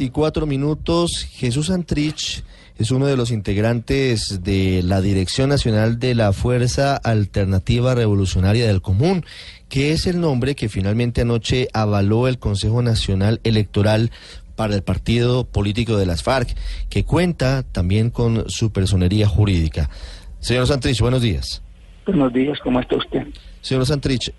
Y cuatro minutos, Jesús Antrich es uno de los integrantes de la Dirección Nacional de la Fuerza Alternativa Revolucionaria del Común, que es el nombre que finalmente anoche avaló el Consejo Nacional Electoral para el partido político de las FARC, que cuenta también con su personería jurídica. Señor Santrich, buenos días. Buenos días, ¿cómo está usted? Señor Santrich,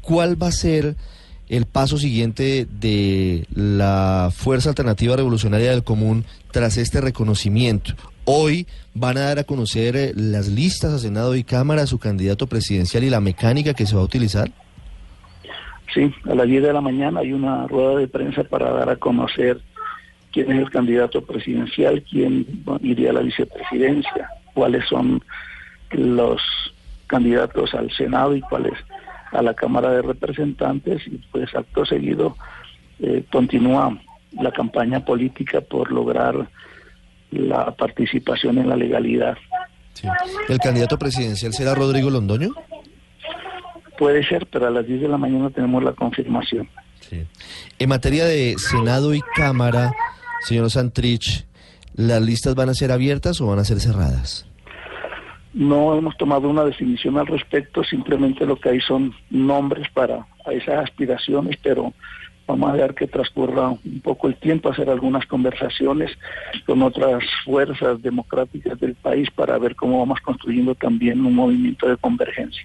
¿cuál va a ser el paso siguiente de la Fuerza Alternativa Revolucionaria del Común tras este reconocimiento. Hoy van a dar a conocer eh, las listas a Senado y Cámara, su candidato presidencial y la mecánica que se va a utilizar. Sí, a las 10 de la mañana hay una rueda de prensa para dar a conocer quién es el candidato presidencial, quién iría a la vicepresidencia, cuáles son los candidatos al Senado y cuáles a la Cámara de Representantes y pues acto seguido eh, continúa la campaña política por lograr la participación en la legalidad. ¿El candidato presidencial será Rodrigo Londoño? Puede ser, pero a las 10 de la mañana tenemos la confirmación. En materia de Senado y Cámara, señor Santrich, ¿las listas van a ser abiertas o van a ser cerradas? No hemos tomado una definición al respecto, simplemente lo que hay son nombres para esas aspiraciones, pero vamos a ver que transcurra un poco el tiempo, hacer algunas conversaciones con otras fuerzas democráticas del país para ver cómo vamos construyendo también un movimiento de convergencia.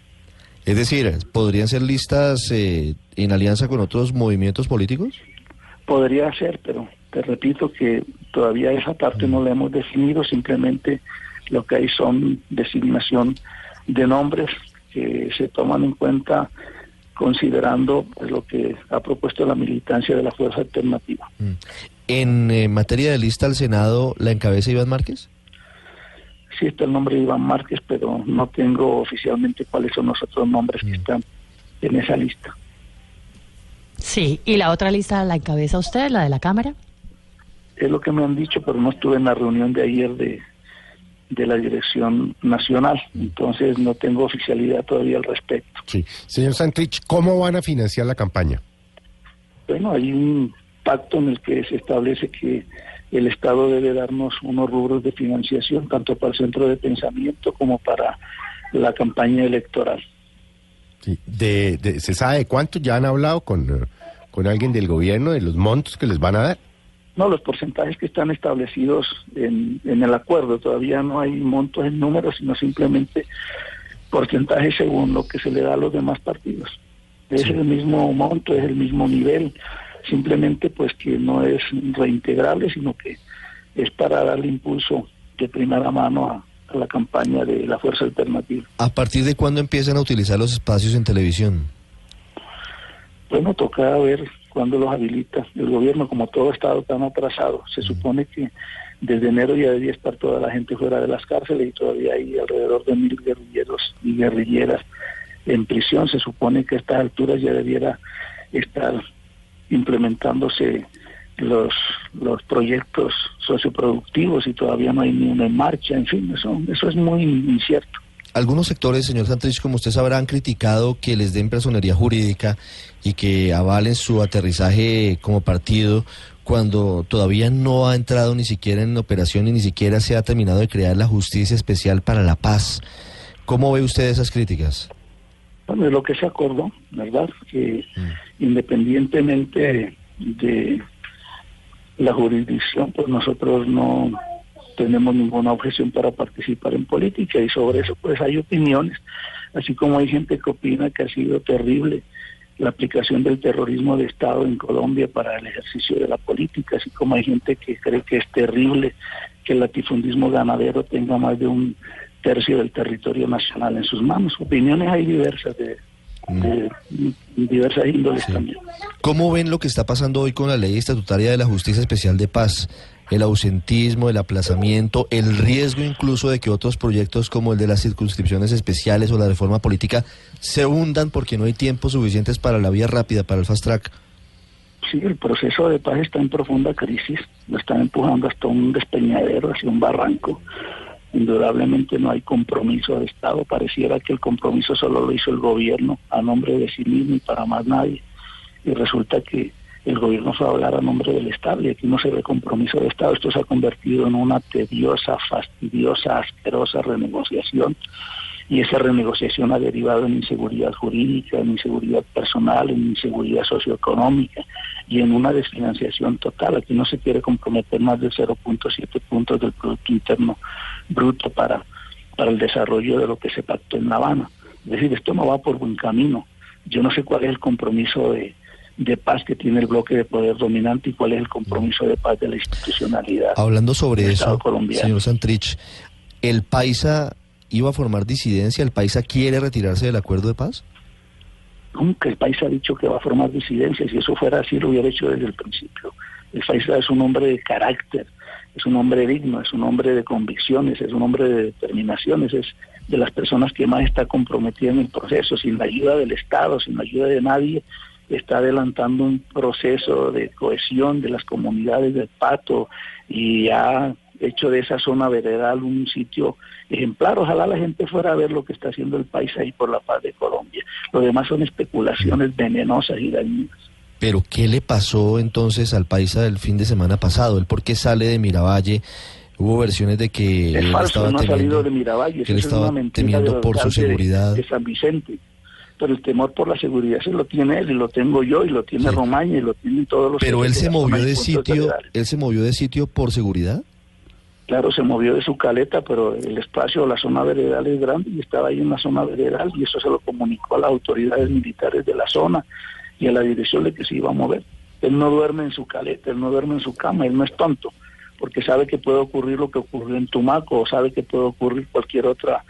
Es decir, ¿podrían ser listas eh, en alianza con otros movimientos políticos? Podría ser, pero te repito que todavía esa parte no la hemos definido, simplemente lo que hay son designación de nombres que se toman en cuenta considerando pues, lo que ha propuesto la militancia de la Fuerza Alternativa. Mm. En eh, materia de lista al Senado, ¿la encabeza Iván Márquez? Sí está el nombre de Iván Márquez, pero no tengo oficialmente cuáles son los otros nombres que mm. están en esa lista. Sí, ¿y la otra lista la encabeza usted, la de la Cámara? Es lo que me han dicho, pero no estuve en la reunión de ayer de, de la dirección nacional. Entonces no tengo oficialidad todavía al respecto. Sí. Señor Santrich, ¿cómo van a financiar la campaña? Bueno, hay un pacto en el que se establece que el Estado debe darnos unos rubros de financiación, tanto para el centro de pensamiento como para la campaña electoral. Sí. De, ¿Se sabe cuánto ya han hablado con, con alguien del gobierno de los montos que les van a dar? No, los porcentajes que están establecidos en, el acuerdo, todavía no hay montos en números, sino simplemente porcentajes según lo que se le da a los demás partidos. Es el mismo monto, es el mismo nivel, simplemente pues que no es reintegrable, sino que es para darle impulso de primera mano a, a la campaña de la Fuerza Alternativa. ¿A partir de cuándo empiezan a utilizar los espacios en televisión? Bueno, toca ver cuando los habilita. El gobierno, como todo estado tan atrasado, se supone que desde enero ya debía estar toda la gente fuera de las cárceles y todavía hay alrededor de mil guerrilleros y guerrilleras en prisión. Se supone que a estas alturas ya debiera estar implementándose los, los proyectos socioproductivos y todavía no hay ni una en marcha. En fin, eso, eso es muy incierto. Algunos sectores, señor Santrich, como usted sabrá, han criticado que les den personería jurídica y que avalen su aterrizaje como partido cuando todavía no ha entrado ni siquiera en operación y ni siquiera se ha terminado de crear la justicia especial para la paz. ¿Cómo ve usted esas críticas? Bueno, es lo que se acordó, ¿verdad? Que mm. independientemente de la jurisdicción, pues nosotros no tenemos ninguna objeción para participar en política y sobre eso pues hay opiniones, así como hay gente que opina que ha sido terrible la aplicación del terrorismo de Estado en Colombia para el ejercicio de la política, así como hay gente que cree que es terrible que el latifundismo ganadero tenga más de un tercio del territorio nacional en sus manos. Opiniones hay diversas de, de diversas índoles también. ¿Cómo ven lo que está pasando hoy con la ley estatutaria de la Justicia Especial de Paz? el ausentismo, el aplazamiento, el riesgo incluso de que otros proyectos como el de las circunscripciones especiales o la reforma política se hundan porque no hay tiempo suficientes para la vía rápida, para el fast track. Sí, el proceso de paz está en profunda crisis, lo están empujando hasta un despeñadero, hacia un barranco. Indudablemente no hay compromiso de Estado, pareciera que el compromiso solo lo hizo el gobierno a nombre de sí mismo y para más nadie. Y resulta que el gobierno fue a hablar a nombre del Estado y aquí no se ve compromiso de Estado. Esto se ha convertido en una tediosa, fastidiosa, asquerosa renegociación y esa renegociación ha derivado en inseguridad jurídica, en inseguridad personal, en inseguridad socioeconómica y en una desfinanciación total. Aquí no se quiere comprometer más de 0.7 puntos del Producto Interno Bruto para, para el desarrollo de lo que se pactó en La Habana. Es decir, esto no va por buen camino. Yo no sé cuál es el compromiso de, de paz que tiene el bloque de poder dominante y cuál es el compromiso de paz de la institucionalidad. Hablando sobre eso, señor Santrich, ¿el Paisa iba a formar disidencia? ¿El Paisa quiere retirarse del acuerdo de paz? Nunca el Paisa ha dicho que va a formar disidencia. Si eso fuera así, lo hubiera hecho desde el principio. El Paisa es un hombre de carácter, es un hombre digno, es un hombre de convicciones, es un hombre de determinaciones, es de las personas que más está comprometida en el proceso, sin la ayuda del Estado, sin la ayuda de nadie, está adelantando un proceso de cohesión de las comunidades del Pato y ha hecho de esa zona veredal un sitio ejemplar. Ojalá la gente fuera a ver lo que está haciendo el país ahí por la paz de Colombia. Lo demás son especulaciones venenosas y dañinas. Pero ¿qué le pasó entonces al país del fin de semana pasado? ¿El por qué sale de Miravalle? Hubo versiones de que es falso, no ha salido de Miravalle, que él estaba temiendo por su seguridad. de San Vicente pero el temor por la seguridad se lo tiene él y lo tengo yo y lo tiene Romaña y lo tienen todos los Pero él se movió de sitio, él se movió de sitio por seguridad? Claro, se movió de su caleta, pero el espacio, la zona veredal es grande y estaba ahí en la zona veredal y eso se lo comunicó a las autoridades militares de la zona y a la dirección de que se iba a mover. Él no duerme en su caleta, él no duerme en su cama, él no es tonto, porque sabe que puede ocurrir lo que ocurrió en Tumaco o sabe que puede ocurrir cualquier otra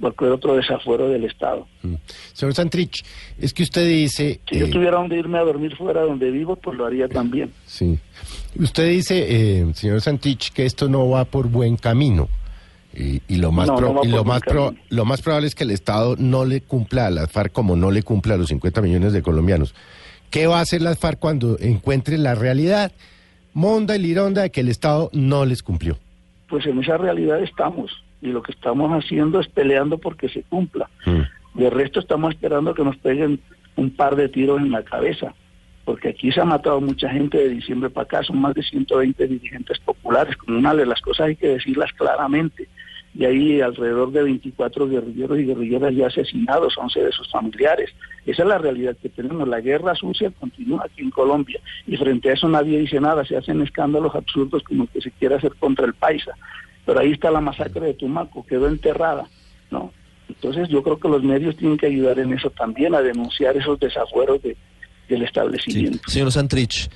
cualquier otro desafuero del Estado. Mm. Señor Santrich, es que usted dice... Si yo tuviera donde irme a dormir fuera donde vivo, pues lo haría también. Sí. Usted dice, eh, señor Santrich, que esto no va por buen camino. Y, lo más y lo más lo más probable es que el Estado no le cumpla a las FARC como no le cumple a los 50 millones de colombianos. ¿Qué va a hacer las FARC cuando encuentre la realidad monda y lironda de que el Estado no les cumplió? Pues en esa realidad estamos y lo que estamos haciendo es peleando porque se cumpla. Mm. De resto estamos esperando que nos peguen un par de tiros en la cabeza, porque aquí se ha matado mucha gente de diciembre para acá, son más de 120 dirigentes populares comunales, las cosas hay que decirlas claramente. Y hay alrededor de 24 guerrilleros y guerrilleras ya asesinados, 11 de sus familiares. Esa es la realidad que tenemos. La guerra sucia continúa aquí en Colombia y frente a eso nadie dice nada. Se hacen escándalos absurdos como el que se quiere hacer contra el paisa pero ahí está la masacre de Tumaco, quedó enterrada, ¿no? Entonces yo creo que los medios tienen que ayudar en eso también, a denunciar esos desafueros de, del establecimiento. Señor Santrich,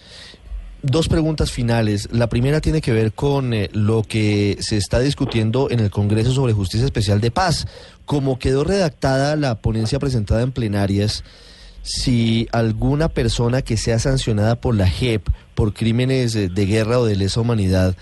dos preguntas finales. La primera tiene que ver con eh, lo que se está discutiendo en el Congreso sobre Justicia Especial de Paz. Como quedó redactada la ponencia presentada en plenarias, si alguna persona que sea sancionada por la JEP por crímenes de guerra o de lesa humanidad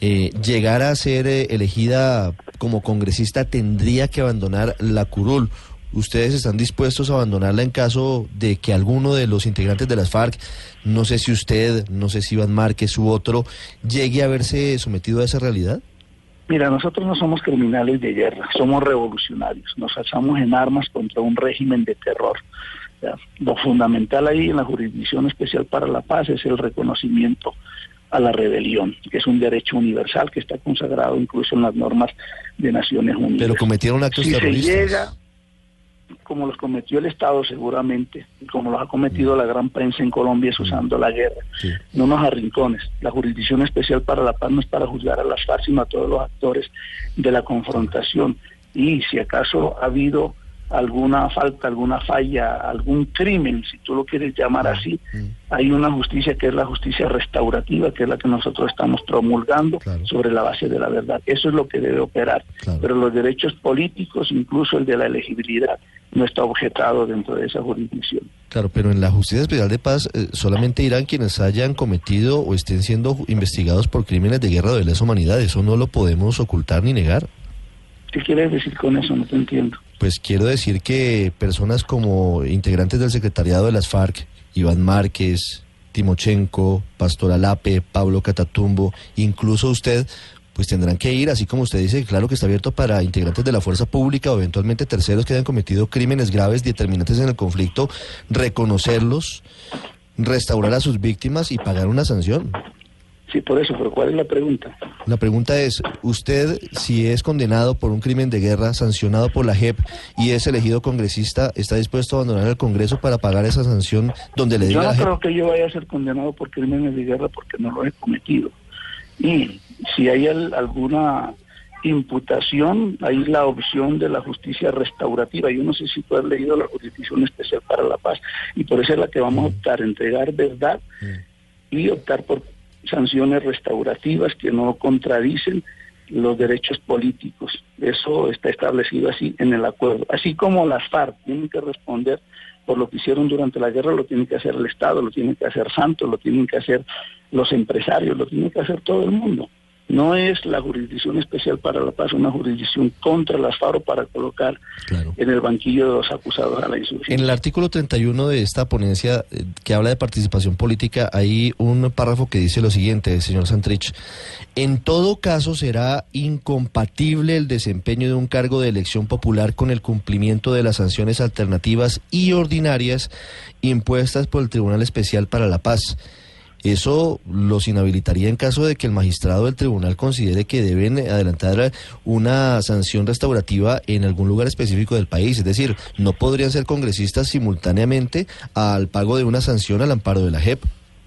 eh, llegar a ser eh, elegida como congresista tendría que abandonar la curul. ¿Ustedes están dispuestos a abandonarla en caso de que alguno de los integrantes de las FARC, no sé si usted, no sé si Iván Márquez u otro, llegue a verse sometido a esa realidad? Mira, nosotros no somos criminales de guerra, somos revolucionarios, nos alzamos en armas contra un régimen de terror. Lo fundamental ahí en la Jurisdicción Especial para la Paz es el reconocimiento a la rebelión, que es un derecho universal que está consagrado incluso en las normas de Naciones Unidas. Pero cometieron actos si terroristas. Se llega, como los cometió el Estado seguramente, y como los ha cometido la gran prensa en Colombia es mm. usando la guerra, no nos arrincones. La Jurisdicción Especial para la Paz no es para juzgar a las FARC, sino a todos los actores de la confrontación. Y si acaso ha habido alguna falta, alguna falla, algún crimen, si tú lo quieres llamar así, hay una justicia que es la justicia restaurativa, que es la que nosotros estamos promulgando sobre la base de la verdad. Eso es lo que debe operar. Pero los derechos políticos, incluso el de la elegibilidad, no está objetado dentro de esa jurisdicción. Claro, pero en la Justicia Especial de Paz eh, solamente irán quienes hayan cometido o estén siendo investigados por crímenes de guerra o de lesa humanidad. Eso no lo podemos ocultar ni negar. ¿Qué quieres decir con eso? No te entiendo. Pues quiero decir que personas como integrantes del secretariado de las FARC, Iván Márquez, Timochenko, Pastor Alape, Pablo Catatumbo, incluso usted, pues tendrán que ir, así como usted dice, claro que está abierto para integrantes de la fuerza pública o eventualmente terceros que hayan cometido crímenes graves determinantes en el conflicto, reconocerlos, restaurar a sus víctimas y pagar una sanción. Sí, por eso, pero ¿cuál es la pregunta? La pregunta es, usted si es condenado por un crimen de guerra sancionado por la JEP y es elegido congresista, ¿está dispuesto a abandonar el Congreso para pagar esa sanción donde le diga Yo no creo que yo vaya a ser condenado por crímenes de guerra porque no lo he cometido. Y si hay alguna imputación, hay la opción de la justicia restaurativa. Yo no sé si tú has leído la Jurisdicción Especial para la Paz y por eso es la que vamos a mm. optar, entregar verdad mm. y optar por sanciones restaurativas que no contradicen los derechos políticos. Eso está establecido así en el acuerdo. Así como las FARC tienen que responder por lo que hicieron durante la guerra, lo tiene que hacer el Estado, lo tiene que hacer Santos, lo tienen que hacer los empresarios, lo tiene que hacer todo el mundo. No es la Jurisdicción Especial para la Paz una jurisdicción contra las FARO para colocar en el banquillo de los acusados a la insurgencia. En el artículo 31 de esta ponencia eh, que habla de participación política, hay un párrafo que dice lo siguiente, señor Santrich. En todo caso será incompatible el desempeño de un cargo de elección popular con el cumplimiento de las sanciones alternativas y ordinarias impuestas por el Tribunal Especial para la Paz eso los inhabilitaría en caso de que el magistrado del tribunal considere que deben adelantar una sanción restaurativa en algún lugar específico del país. Es decir, no podrían ser congresistas simultáneamente al pago de una sanción al amparo de la JEP.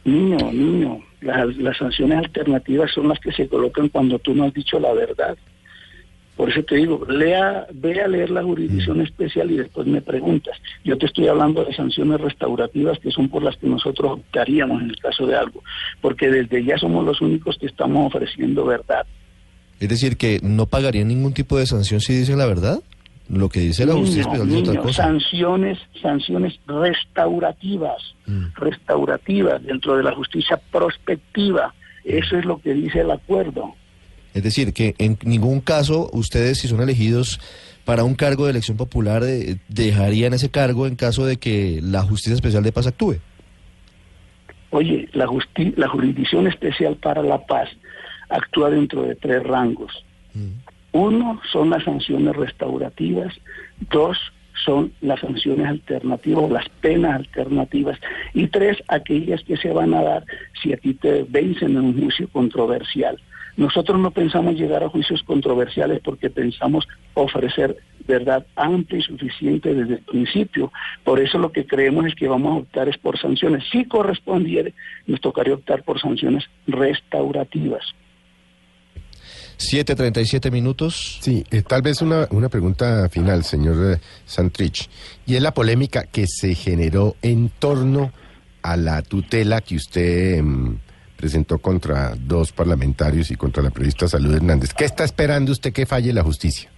No, no. Las, las sanciones alternativas son las que se colocan cuando tú no has dicho la verdad. Por eso te digo, lea, ve a leer la jurisdicción mm. especial y después me preguntas. Yo te estoy hablando de sanciones restaurativas que son por las que nosotros optaríamos en el caso de algo, porque desde ya somos los únicos que estamos ofreciendo verdad. Es decir, que no pagarían ningún tipo de sanción si dicen la verdad. Lo que dice la justicia es otra cosa. Sanciones, sanciones restaurativas, mm. restaurativas dentro de la justicia prospectiva. Eso es lo que dice el acuerdo. Es decir, que en ningún caso ustedes, si son elegidos para un cargo de elección popular, eh, dejarían ese cargo en caso de que la Justicia Especial de Paz actúe. Oye, la, la Jurisdicción Especial para la Paz actúa dentro de tres rangos. Mm. Uno son las sanciones restaurativas, dos son las sanciones alternativas, las penas alternativas, y tres, aquellas que se van a dar si a ti te vencen en un juicio controversial. Nosotros no pensamos llegar a juicios controversiales porque pensamos ofrecer verdad amplia y suficiente desde el principio. Por eso lo que creemos es que vamos a optar es por sanciones. Si correspondiera, nos tocaría optar por sanciones restaurativas. 7.37 minutos. Sí, eh, tal vez una, una pregunta final, señor eh, Santrich. Y es la polémica que se generó en torno a la tutela que usted... Em, presentó contra dos parlamentarios y contra la periodista Salud Hernández. ¿Qué está esperando usted que falle la justicia?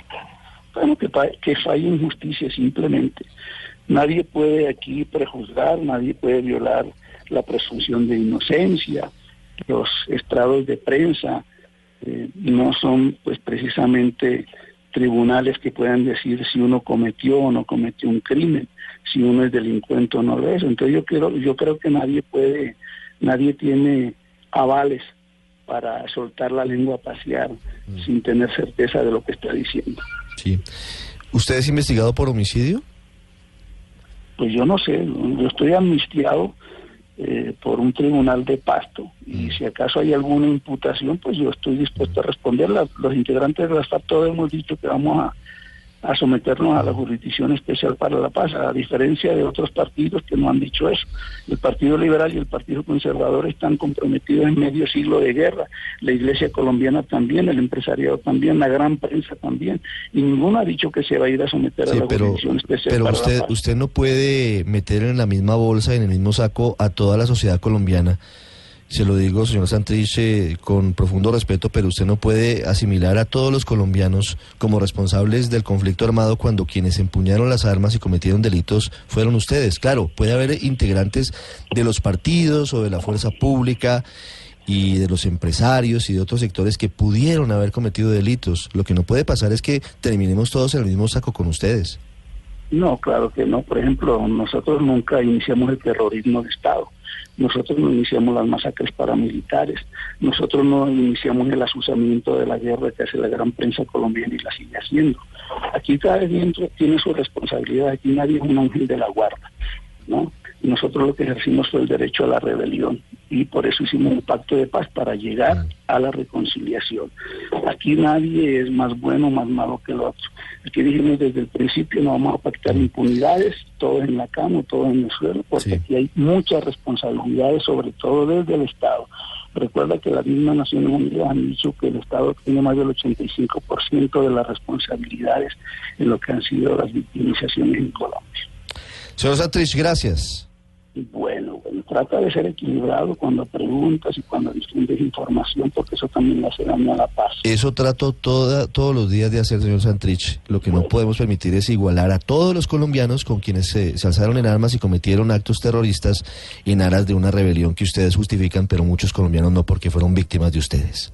Bueno, que, que falle en justicia simplemente. Nadie puede aquí prejuzgar, nadie puede violar la presunción de inocencia. Los estrados de prensa eh, no son pues precisamente tribunales que puedan decir si uno cometió o no cometió un crimen, si uno es delincuente o no lo es. Entonces yo creo, yo creo que nadie puede, nadie tiene avales para soltar la lengua a pasear mm. sin tener certeza de lo que está diciendo. Sí. ¿Usted es investigado por homicidio? Pues yo no sé, yo estoy amnistiado eh, por un tribunal de pasto y mm. si acaso hay alguna imputación, pues yo estoy dispuesto a responder. los integrantes de la FARC todos hemos dicho que vamos a a someternos a la jurisdicción especial para la paz, a diferencia de otros partidos que no han dicho eso. El Partido Liberal y el Partido Conservador están comprometidos en medio siglo de guerra, la Iglesia colombiana también, el empresariado también, la gran prensa también, y ninguno ha dicho que se va a ir a someter a la jurisdicción especial pero para usted, la paz. usted no puede meter en la misma bolsa, en el mismo saco a toda la sociedad colombiana se lo digo, señor Santrich, eh, con profundo respeto, pero usted no puede asimilar a todos los colombianos como responsables del conflicto armado cuando quienes empuñaron las armas y cometieron delitos fueron ustedes. Claro, puede haber integrantes de los partidos o de la fuerza pública y de los empresarios y de otros sectores que pudieron haber cometido delitos. Lo que no puede pasar es que terminemos todos en el mismo saco con ustedes. No, claro que no. Por ejemplo, nosotros nunca iniciamos el terrorismo de Estado. Nosotros no iniciamos las masacres paramilitares, nosotros no iniciamos el asusamiento de la guerra que hace la gran prensa colombiana y la sigue haciendo. Aquí cada dentro tiene su responsabilidad, aquí nadie es un ángel de la guarda, ¿no? Nosotros lo que ejercimos fue el derecho a la rebelión y por eso hicimos un pacto de paz para llegar a la reconciliación. Aquí nadie es más bueno o más malo que el otro. Aquí dijimos desde el principio no vamos a pactar impunidades, todo en la cama, todo en el suelo, porque aquí hay muchas responsabilidades, sobre todo desde el Estado. Recuerda que las mismas Naciones Unidas han dicho que el Estado tiene más del 85% de las responsabilidades en lo que han sido las victimizaciones en Colombia. Señor Santrich, gracias. Bueno, bueno, trata de ser equilibrado cuando preguntas y cuando difundes información, porque eso también le hace daño a la paz. Eso trato toda, todos los días de hacer, señor Santrich. Lo que no podemos permitir es igualar a todos los colombianos con quienes se, se, alzaron en armas y cometieron actos terroristas en aras de una rebelión que ustedes justifican, pero muchos colombianos no porque fueron víctimas de ustedes.